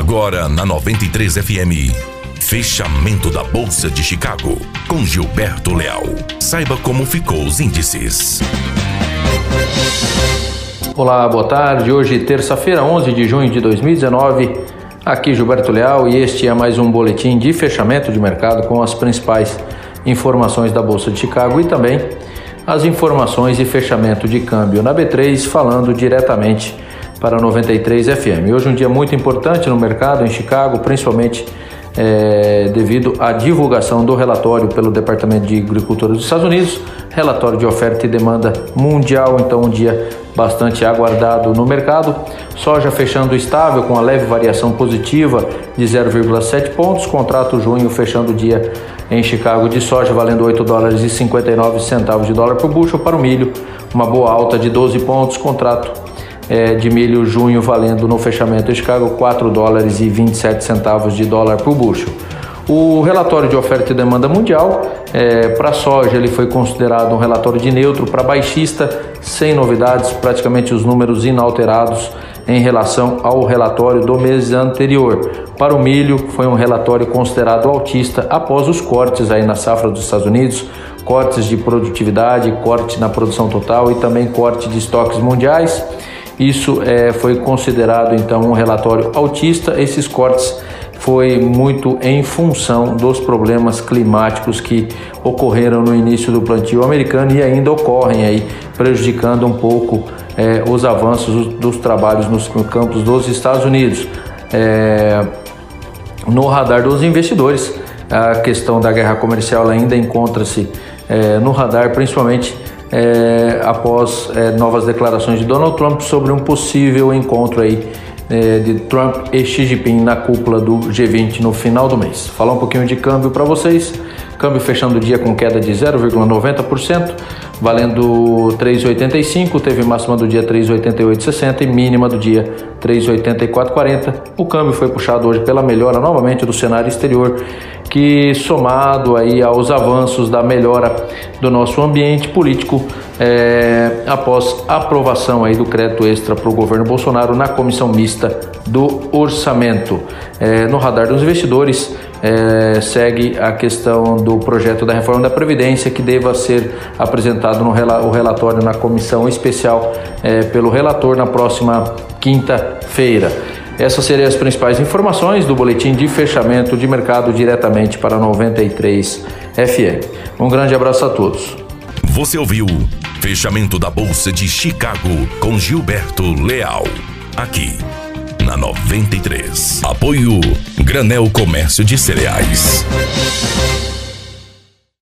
Agora na 93 FM. Fechamento da Bolsa de Chicago com Gilberto Leal. Saiba como ficou os índices. Olá, boa tarde. Hoje, terça-feira, 11 de junho de 2019. Aqui Gilberto Leal e este é mais um boletim de fechamento de mercado com as principais informações da Bolsa de Chicago e também as informações de fechamento de câmbio na B3, falando diretamente para 93 FM. Hoje um dia muito importante no mercado em Chicago, principalmente é, devido à divulgação do relatório pelo Departamento de Agricultura dos Estados Unidos, relatório de oferta e demanda mundial, então um dia bastante aguardado no mercado. Soja fechando estável com a leve variação positiva de 0,7 pontos, contrato junho fechando o dia em Chicago de soja valendo 8 dólares e 59 centavos de dólar por bushel para o milho, uma boa alta de 12 pontos, contrato é, de milho junho valendo no fechamento em Chicago 4 dólares e 27 centavos de dólar por bushel. O relatório de oferta e demanda mundial é, para soja ele foi considerado um relatório de neutro para baixista, sem novidades, praticamente os números inalterados em relação ao relatório do mês anterior. Para o milho, foi um relatório considerado altista após os cortes aí na safra dos Estados Unidos, cortes de produtividade, corte na produção total e também corte de estoques mundiais. Isso é, foi considerado então um relatório altista. Esses cortes foi muito em função dos problemas climáticos que ocorreram no início do plantio americano e ainda ocorrem aí, prejudicando um pouco é, os avanços dos trabalhos nos campos dos Estados Unidos. É, no radar dos investidores, a questão da guerra comercial ainda encontra-se é, no radar, principalmente é, após é, novas declarações de Donald Trump sobre um possível encontro aí é, de Trump e Xi Jinping na cúpula do G20 no final do mês. Falar um pouquinho de câmbio para vocês. Câmbio fechando o dia com queda de 0,90%, valendo 3,85, teve máxima do dia 3,8860 e mínima do dia 3,8440. O câmbio foi puxado hoje pela melhora novamente do cenário exterior que somado aí aos avanços da melhora do nosso ambiente político é, após aprovação aí do crédito extra para o governo Bolsonaro na comissão mista do orçamento. É, no radar dos investidores é, segue a questão do projeto da reforma da Previdência que deva ser apresentado no o relatório na comissão especial é, pelo relator na próxima quinta-feira. Essas seriam as principais informações do boletim de fechamento de mercado diretamente para 93 FM. Um grande abraço a todos. Você ouviu Fechamento da Bolsa de Chicago com Gilberto Leal. Aqui na 93. Apoio Granel Comércio de Cereais.